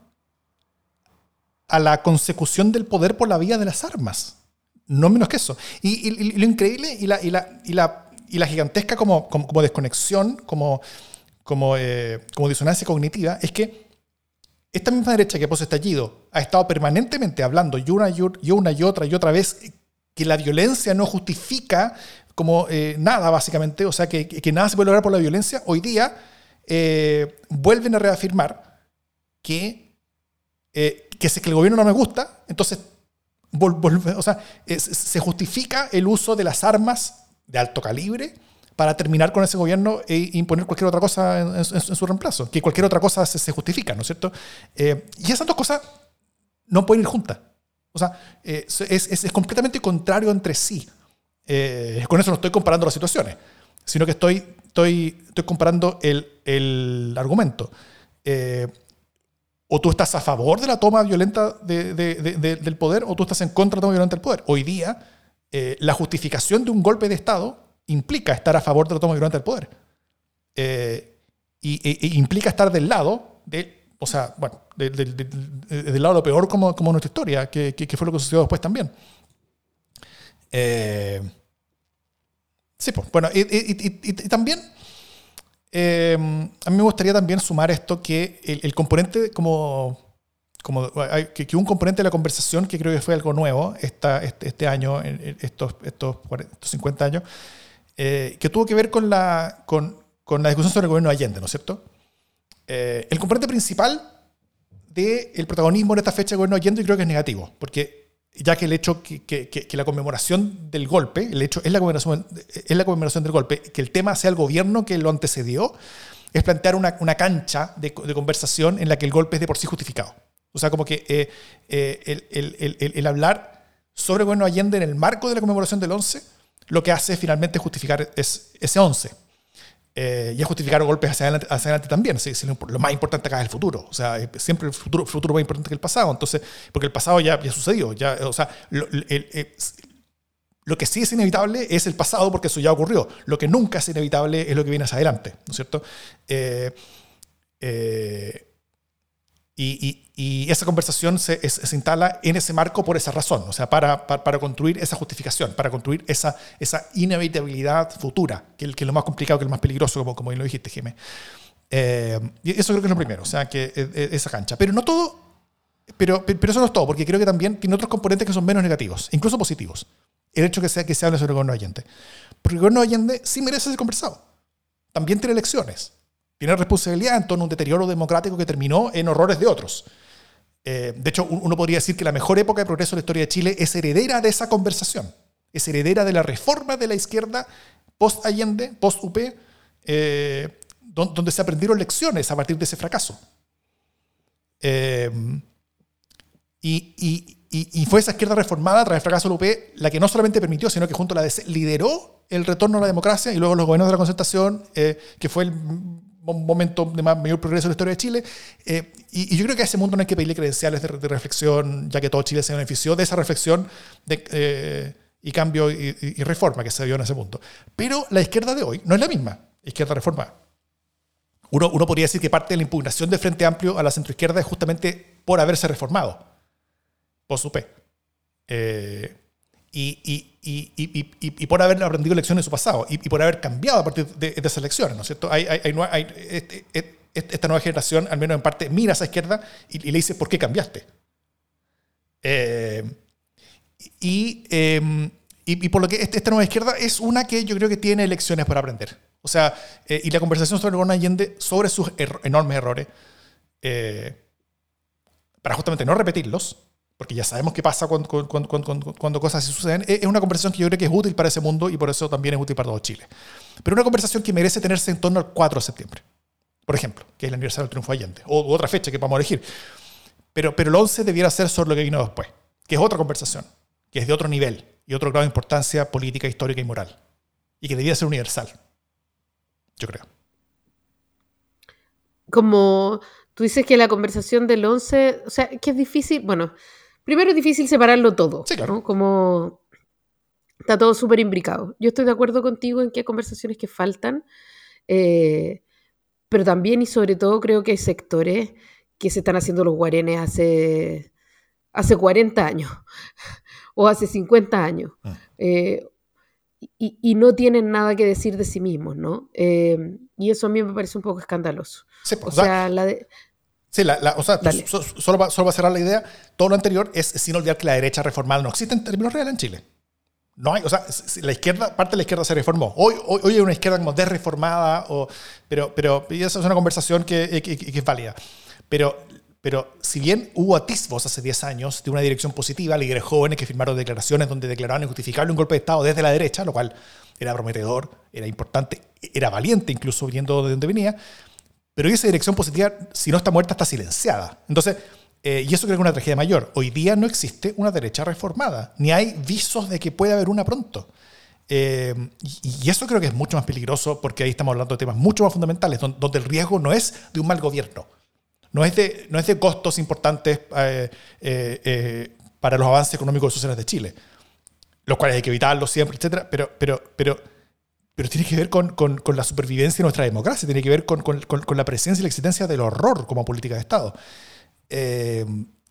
a la consecución del poder por la vía de las armas. No menos que eso. Y, lo increíble y la, y la, y la, y la gigantesca como, como, desconexión, como, como, como disonancia cognitiva, es que esta misma derecha que posee estallido ha estado permanentemente hablando y una y una y otra y otra vez que la violencia no justifica como eh, nada, básicamente, o sea, que, nada se puede lograr por la violencia, hoy día eh, vuelven a reafirmar que, eh, que si que el gobierno no me gusta, entonces se justifica el uso de las armas de alto calibre para terminar con ese gobierno e imponer cualquier otra cosa en, su reemplazo, que cualquier otra cosa se, justifica, ¿no es cierto? y esas dos cosas no pueden ir juntas. O sea, es completamente contrario entre sí. Eh, con eso no estoy comparando las situaciones, sino que estoy, estoy, estoy comparando el, el argumento. Eh, o tú estás a favor de la toma violenta de, de, del poder o tú estás en contra de la toma violenta del poder. Hoy día, eh, la justificación de un golpe de Estado implica estar a favor de la toma violenta del poder. y, e, e implica estar del lado de, o sea, bueno, del lado de lo peor como, como nuestra historia, que, que, fue lo que sucedió después también. Eh, Sí, pues, bueno, y, también em, a mí me gustaría también sumar esto que el, componente como, como que, que, un componente de la conversación que creo que fue algo nuevo esta, este, este año, estos, estos, 50 años, eh, que tuvo que ver con la, con, con, la discusión sobre el gobierno de Allende, ¿no es cierto? Eh, el componente principal del protagonismo en esta fecha del gobierno de Allende creo que es negativo, porque ya que el hecho que, que, que, la conmemoración del golpe, el hecho es la, conmemoración, es la conmemoración del golpe, que el tema sea el gobierno que lo antecedió, es plantear una, una cancha de, de, conversación en la que el golpe es de por sí justificado. O sea, como que eh, eh, el, el, el, el, hablar sobre el gobierno Allende en el marco de la conmemoración del 11 lo que hace finalmente justificar es, ese 11. Eh, y es justificar golpes hacia adelante, hacia adelante también. Lo, más importante acá es el futuro. O sea, siempre el futuro, el futuro más importante que el pasado. Entonces, porque el pasado ya, ya sucedió. Ya, o sea, lo, lo, que sí es inevitable es el pasado porque eso ya ocurrió. Lo que nunca es inevitable es lo que viene hacia adelante. ¿No es cierto? eh, eh y, esa conversación se, instala en ese marco por esa razón, o sea, para, para, construir esa justificación, para construir esa, esa inevitabilidad futura, que, que, es lo más complicado, que es lo más peligroso, como, como lo dijiste, Jimé. Eh, y eso creo que es lo primero, o sea, que e, e, esa cancha. Pero no todo, pero, pero eso no es todo, porque creo que también tiene otros componentes que son menos negativos, incluso positivos. El hecho que sea que se hable sobre el gobierno de Allende. Porque el gobierno de Allende sí merece ser conversado. También tiene elecciones tiene responsabilidad en torno a un deterioro democrático que terminó en horrores de otros. Eh, de hecho, uno podría decir que la mejor época de progreso de la historia de Chile es heredera de esa conversación, es heredera de la reforma de la izquierda post-Allende, post-UP, eh, donde se aprendieron lecciones a partir de ese fracaso. Eh, y, fue esa izquierda reformada tras el fracaso del UP la que no solamente permitió, sino que junto a la lideró el retorno a la democracia y luego los gobiernos de la concertación, que fue el momento de mayor progreso en la historia de Chile. Eh, y, yo creo que a ese mundo no hay que pedirle credenciales de, reflexión, ya que todo Chile se benefició de esa reflexión de, eh, y cambio y, reforma que se dio en ese punto. Pero la izquierda de hoy no es la misma izquierda reformada. Uno, uno podría decir que parte de la impugnación del Frente Amplio a la centroizquierda es justamente por haberse reformado, por su Eh, y, y, y, y, por haber aprendido lecciones de su pasado y, por haber cambiado a partir de, esas lecciones, ¿no es cierto? Hay, hay, hay, este, este, esta nueva generación, al menos en parte, mira a esa izquierda y, le dice, ¿por qué cambiaste? Eh, em, y, por lo que esta nueva izquierda es una que yo creo que tiene lecciones para aprender. O sea, eh, y la conversación sobre Gordon Allende, sobre sus enormes errores, eh, para justamente no repetirlos, porque ya sabemos qué pasa cuando, cuando, cosas así suceden, es una conversación que yo creo que es útil para ese mundo y por eso también es útil para todo Chile. Pero una conversación que merece tenerse en torno al 4 de septiembre, por ejemplo, que es el aniversario del triunfo de Allende, o otra fecha que vamos a elegir. Pero, pero el 11 debiera ser sobre lo que vino después, que es otra conversación, que es de otro nivel y otro grado de importancia política, histórica y moral, y que debería ser universal, yo creo. Como tú dices que la conversación del 11, o sea, que es difícil, bueno, Primero es difícil separarlo todo, sí, claro. Como está todo súper imbricado. Yo estoy de acuerdo contigo en que hay conversaciones que faltan, eh, pero también y sobre todo creo que hay sectores que se están haciendo los guarenes hace, hace 40 años o hace 50 años. Ah. Eh, y, no tienen nada que decir de sí mismos, ¿no? Eh, y eso a mí me parece un poco escandaloso. Pues, o, sea, la de, Sí, la, o sea, solo, va, solo, a cerrar la idea. Todo lo anterior es sin olvidar que la derecha reformada no existe en términos reales en Chile. No hay, o sea, la izquierda, parte de la izquierda se reformó. Hoy, hoy, hoy hay una izquierda como desreformada, o, pero, pero y esa es una conversación que, que, es válida. Pero, pero si bien hubo atisbos hace 10 años de una dirección positiva, líderes jóvenes que firmaron declaraciones donde declaraban injustificable un golpe de Estado desde la derecha, lo cual era prometedor, era importante, era valiente incluso viendo de dónde venía, pero esa dirección positiva, si no está muerta, está silenciada. Entonces, eh, y eso creo que es una tragedia mayor. Hoy día no existe una derecha reformada, ni hay visos de que pueda haber una pronto. Eh, y, eso creo que es mucho más peligroso porque ahí estamos hablando de temas mucho más fundamentales, donde, el riesgo no es de un mal gobierno, no es de, costos importantes eh, para los avances económicos y sociales de Chile, los cuales hay que evitarlos siempre, etc. Pero, pero, pero pero tiene que ver con, con, con, la supervivencia de nuestra democracia, tiene que ver con, con, la presencia y la existencia del horror como política de Estado. Eh,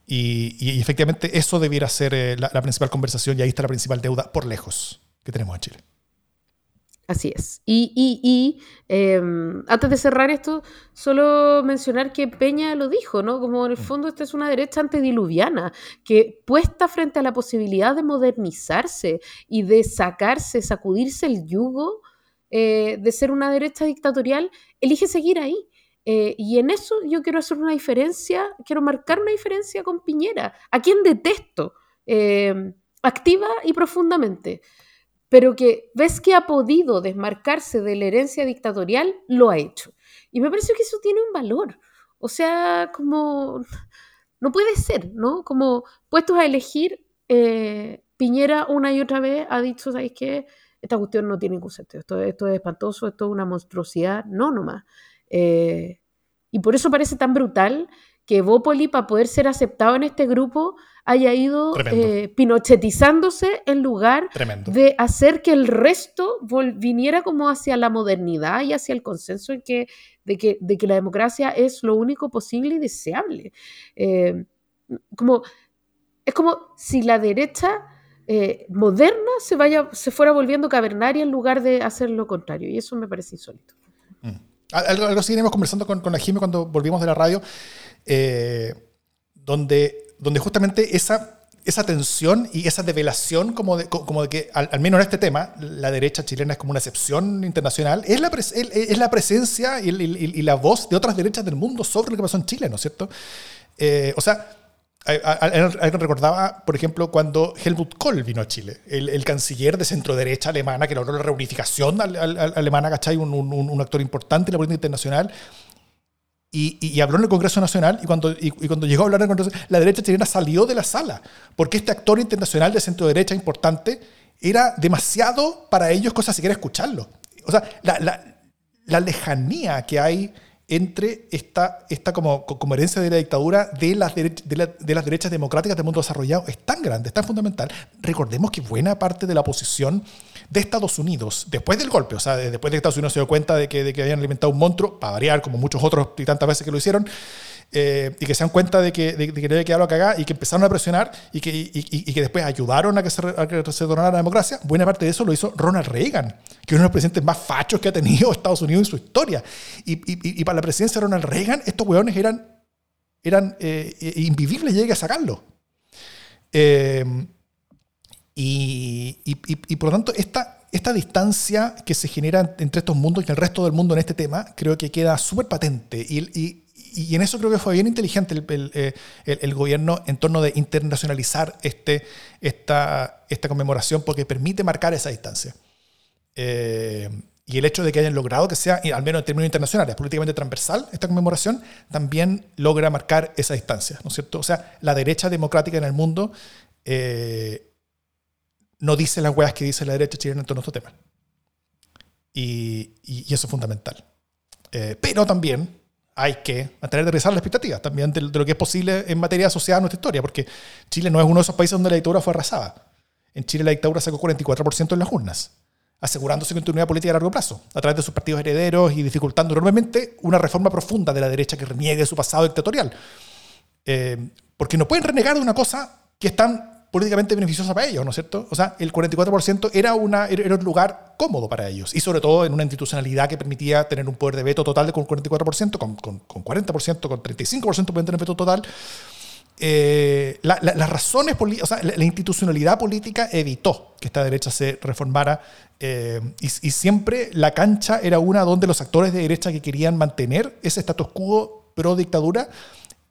y, y, efectivamente eso debiera ser eh, la, principal conversación y ahí está la principal deuda por lejos que tenemos en Chile. Así es. Y, y em, antes de cerrar esto, solo mencionar que Peña lo dijo, ¿no? Como en el mm. fondo esta es una derecha antediluviana, que puesta frente a la posibilidad de modernizarse y de sacarse, sacudirse el yugo eh, de ser una derecha dictatorial, elige seguir ahí. Eh, y en eso yo quiero hacer una diferencia, quiero marcar una diferencia con Piñera, a quien detesto, eh, activa y profundamente, pero que ves que ha podido desmarcarse de la herencia dictatorial, lo ha hecho. Y me parece que eso tiene un valor. O sea, como no puede ser, ¿no? Como puestos a elegir, Piñera una y otra vez ha dicho, ¿sabes qué? Esta cuestión no tiene ningún sentido, esto, esto es espantoso, esto es una monstruosidad, no nomás. Eh, y por eso parece tan brutal que Bópoli, para poder ser aceptado en este grupo, haya ido eh, pinochettizándose en lugar de hacer que el resto viniera como hacia la modernidad y hacia el consenso en que, de, que, de que la democracia es lo único posible y deseable. Eh, como, es como si la derecha eh, moderna se, vaya, se fuera volviendo cavernaria en lugar de hacer lo contrario, y eso me parece insólito. Mm. Algo, algo seguiremos conversando con, con la Jimmy cuando volvimos de la radio. Eh, donde, donde justamente esa, esa tensión y esa develación como de, como de que, al, menos en este tema, la derecha chilena es como una excepción internacional, es la, es la presencia y, y, la voz de otras derechas del mundo sobre lo que pasó en Chile, ¿no es cierto? Eh, o sea, Alguien recordaba, por ejemplo, cuando Helmut Kohl vino a Chile, el, canciller de centro derecha alemana que logró la reunificación alemana, ¿cachai? Un, un, un, actor importante en la política internacional. Y, habló en el Congreso Nacional y cuando, y, cuando llegó a hablar en el Congreso, la derecha chilena salió de la sala, porque este actor internacional de centro derecha importante era demasiado para ellos cosa si quiere escucharlo. O sea, la, la, la lejanía que hay entre esta, esta como, como herencia de la dictadura de las, de, de, las derechas democráticas del mundo desarrollado es tan grande, es tan fundamental. Recordemos que buena parte de la oposición de Estados Unidos, después del golpe, o sea, después de que Estados Unidos se dio cuenta de que, de que habían alimentado un monstruo, para variar, como muchos otros y tantas veces que lo hicieron, eh, y que se dan cuenta de que, de, que le había quedado a cagar y que empezaron a presionar y que, y, y, que después ayudaron a que, se, a se la democracia, buena parte de eso lo hizo Ronald Reagan, que es uno de los presidentes más fachos que ha tenido Estados Unidos en su historia. Y, para la presidencia de Ronald Reagan, estos hueones eran, eran eh, invivibles y hay que sacarlo. Eh, y, por lo tanto, esta, esta distancia que se genera entre estos mundos y el resto del mundo en este tema, creo que queda súper patente. Y, y en eso creo que fue bien inteligente el, eh, el, el, gobierno en torno de internacionalizar este, esta, esta conmemoración porque permite marcar esa distancia. Eh, y el hecho de que hayan logrado que sea, al menos en términos internacionales, políticamente transversal, esta conmemoración, también logra marcar esa distancia, ¿no es cierto? O sea, la derecha democrática en el mundo eh, no dice las weas que dice la derecha chilena en torno a estos temas. Y, y, eso es fundamental. pero también hay que mantener de revisar las expectativas también de, lo que es posible en materia asociada a nuestra historia, porque Chile no es uno de esos países donde la dictadura fue arrasada. En Chile la dictadura sacó 44% en las urnas, asegurándose continuidad política a largo plazo, a través de sus partidos herederos y dificultando enormemente una reforma profunda de la derecha que reniegue su pasado dictatorial. Eh, porque no pueden renegar de una cosa que es tan políticamente beneficiosa para ellos, ¿no es cierto? O sea, el 44% era, un lugar cómodo para ellos, y sobre todo en una institucionalidad que permitía tener un poder de veto total de con 44%, con, con, con 40%, con 35% pueden tener veto total. Eh, las razones, o sea, la, institucionalidad política evitó que esta derecha se reformara eh, y, y, siempre la cancha era una donde los actores de derecha que querían mantener ese status quo pro dictadura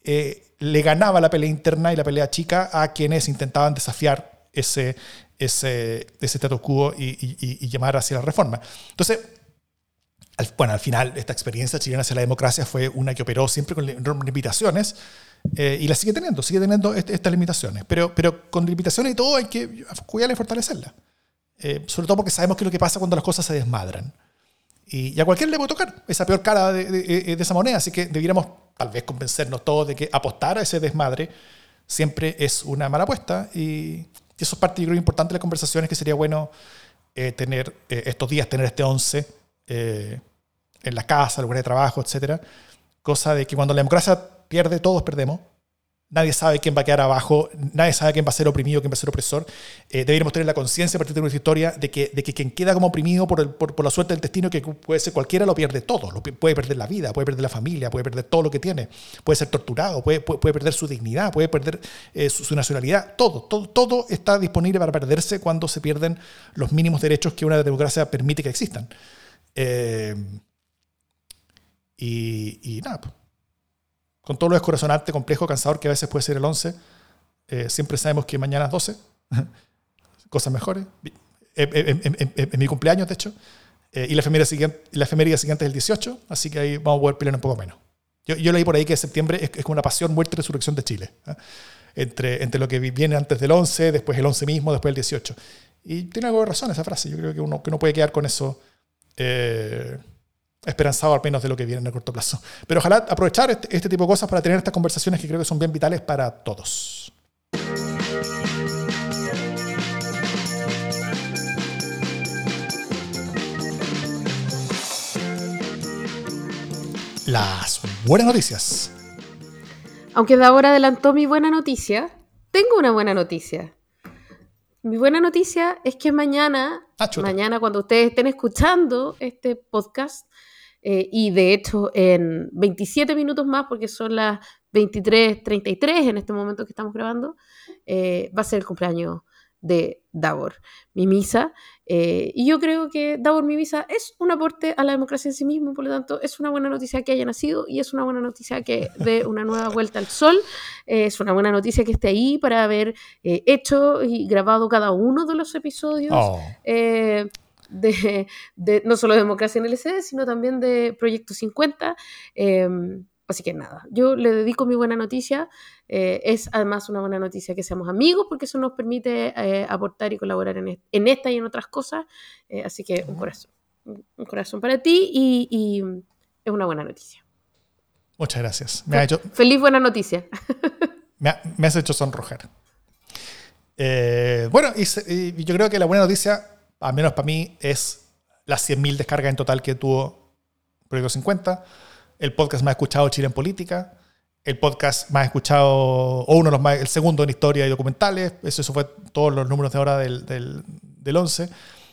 eh, le ganaba la pelea interna y la pelea chica a quienes intentaban desafiar ese, ese, ese status quo y, llamar hacia la reforma. Entonces, bueno, al final esta experiencia chilena hacia la democracia fue una que operó siempre con limitaciones eh, y la sigue teniendo, sigue teniendo estas limitaciones, pero, pero con limitaciones y todo hay que cuidarla y fortalecerla. Eh, sobre todo porque sabemos qué es lo que pasa cuando las cosas se desmadran. Y, a cualquiera le puede tocar esa peor cara de, esa moneda, así que debiéramos tal vez convencernos todos de que apostar a ese desmadre siempre es una mala apuesta y, eso es parte, yo importante de las conversaciones que sería bueno eh, tener eh, estos días, tener este 11 eh, en la casa, lugar de trabajo, etcétera, cosa de que cuando la democracia pierde, todos perdemos, Nadie sabe quién va a quedar abajo, nadie sabe quién va a ser oprimido, quién va a ser opresor. Eh, deberíamos tener la conciencia a partir de nuestra historia de que, de que quien queda como oprimido por, por, la suerte del destino, que puede ser cualquiera, lo pierde todo. Lo, puede perder la vida, puede perder la familia, puede perder todo lo que tiene, puede ser torturado, puede, puede, perder su dignidad, puede perder eh, su, nacionalidad. Todo, todo, todo está disponible para perderse cuando se pierden los mínimos derechos que una democracia permite que existan. Eh, y, y nada, pues con todo lo descorazonante, complejo, cansador que a veces puede ser el 11, eh, siempre sabemos que mañana es 12, cosas mejores. En, mi cumpleaños, de hecho, eh, y la efeméride siguiente, la siguiente es el 18, así que ahí vamos a poder pelear un poco menos. Yo, yo, leí por ahí que septiembre es, como una pasión, muerte y resurrección de Chile. ¿eh? Entre, entre lo que viene antes del 11, después el 11 mismo, después el 18. Y tiene algo de razón esa frase. Yo creo que uno, que uno puede quedar con eso eh, esperanzado al menos de lo que viene en el corto plazo. Pero ojalá aprovechar este, este tipo de cosas para tener estas conversaciones que creo que son bien vitales para todos. Las buenas noticias. Aunque ahora adelantó mi buena noticia, tengo una buena noticia. Mi buena noticia es que mañana, Ah, mañana cuando ustedes estén escuchando este podcast, eh, y de hecho en 27 minutos más, porque son las 23.33 en este momento que estamos grabando, eh, va a ser el cumpleaños de Davor Mimisa. Eh, y yo creo que Davor Mimisa es un aporte a la democracia en sí mismo, por lo tanto es una buena noticia que haya nacido y es una buena noticia que dé una nueva vuelta al sol. Eh, es una buena noticia que esté ahí para haber eh, hecho y grabado cada uno de los episodios Oh, de, de no solo de Democracia en LCD, sino también de Proyecto 50. eh, así que nada, yo le dedico mi buena noticia. eh, es además una buena noticia que seamos amigos porque eso nos permite eh, aportar y colaborar en, est- en esta y en otras cosas. eh, así que un corazón. Un corazón para ti y, y es una buena noticia. muchas gracias. Me, ha hecho, Feliz buena noticia. me, ha- me has hecho sonrojar. Bueno, y yo creo que la buena noticia, al menos para mí, es las 100.000 descargas en total que tuvo Proyecto 50, el podcast más escuchado de Chile en política, el podcast más escuchado, o uno de los más, el segundo en historia y documentales, eso, fue todos los números de ahora del, del, del 11,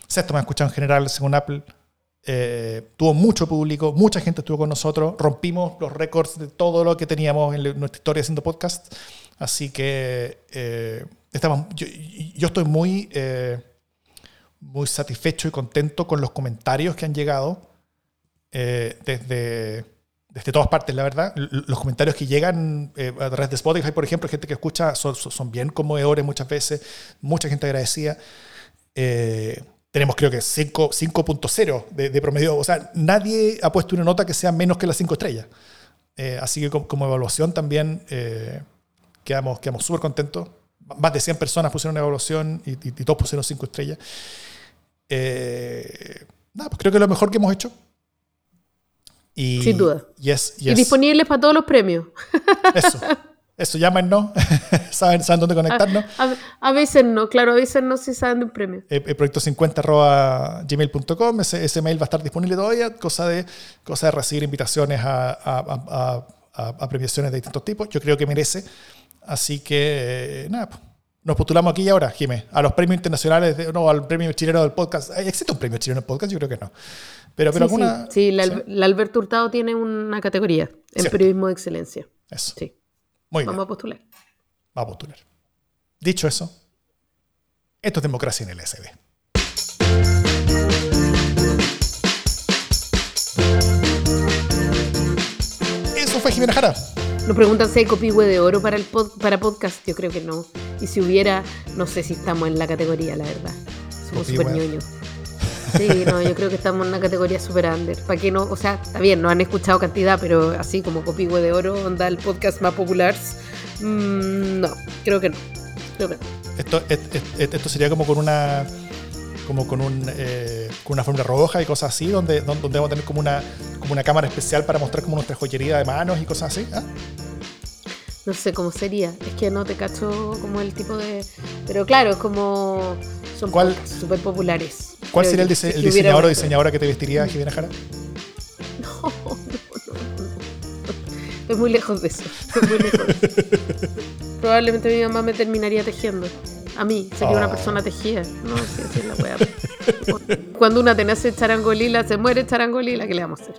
sexto más escuchado en general según Apple, eh, tuvo mucho público, mucha gente estuvo con nosotros, rompimos los récords de todo lo que teníamos en nuestra historia haciendo podcast, así que eh, estamos, yo, yo estoy muy, eh, muy satisfecho y contento con los comentarios que han llegado eh, desde, desde todas partes, la verdad. Los comentarios que llegan eh, a través de Spotify, por ejemplo, gente que escucha, son, son- bien conmovedores muchas veces, mucha gente agradecida. Eh, tenemos creo que 5 5.0 de, de promedio. O sea, nadie ha puesto una nota que sea menos que las 5 estrellas. Eh, así que como, como evaluación también eh, quedamos, quedamos súper contentos. Más de 100 personas pusieron una evaluación y, y- y todos pusieron 5 estrellas. Eh, nada, pues creo que es lo mejor que hemos hecho. Y, Sin duda. Y es, y Y es- disponibles para todos los premios. eso. Eso, llámenos. saben, saben dónde conectarnos. A, a veces no, claro, a veces no si saben de un premio. Eh, eh, proyecto50 gmail.com ese, ese mail va a estar disponible todavía cosa de, cosa de recibir invitaciones a, a- a- premiaciones de distintos tipos yo creo que merece así que eh, nada nos postulamos aquí y ahora Jimé a los premios internacionales de- no al premio chileno del podcast ¿Eh, ¿existe un premio chileno del podcast? yo creo que no pero, pero sí, alguna sí, sí, la, sí, la Alberto Hurtado tiene una categoría en Cierto. periodismo de excelencia. eso Sí, muy vamos bien a postular. vamos a postular dicho eso esto es democracia en el SD eso fue Jimena Jara Nos preguntan si hay copihue de oro para el pod- para podcast. Yo creo que no. Y si hubiera, no sé si estamos en la categoría, la verdad. Somos súper ñoños. Sí, no, yo creo que estamos en una categoría super under. ¿Para qué no? O sea, está bien, no han escuchado cantidad, pero así como copihue de oro, onda el podcast más popular. mm, no, creo que no. Creo que no. Esto, et- et- et- esto sería como con una como con, un, eh, con una forma roja y cosas así, donde, donde donde vamos a tener como una, como una cámara especial para mostrar como nuestra joyería de manos y cosas así. ¿ah? No sé cómo sería. Es que no te cacho como el tipo de. Pero claro, es como. Son ¿Cuál- súper populares. ¿Cuál sería el, yo. dise- Si el hubiera diseñador o diseñadora que te vestiría, Jimena Jara? No, no, no, no. Estoy muy lejos de eso. Estoy muy lejos de eso. Probablemente mi mamá me terminaría tejiendo. A mí, sería una Oh. persona tejida. No, sí, así es la wea. Cuando una te nace charangolila, se muere charangolila, ¿qué le vamos a hacer?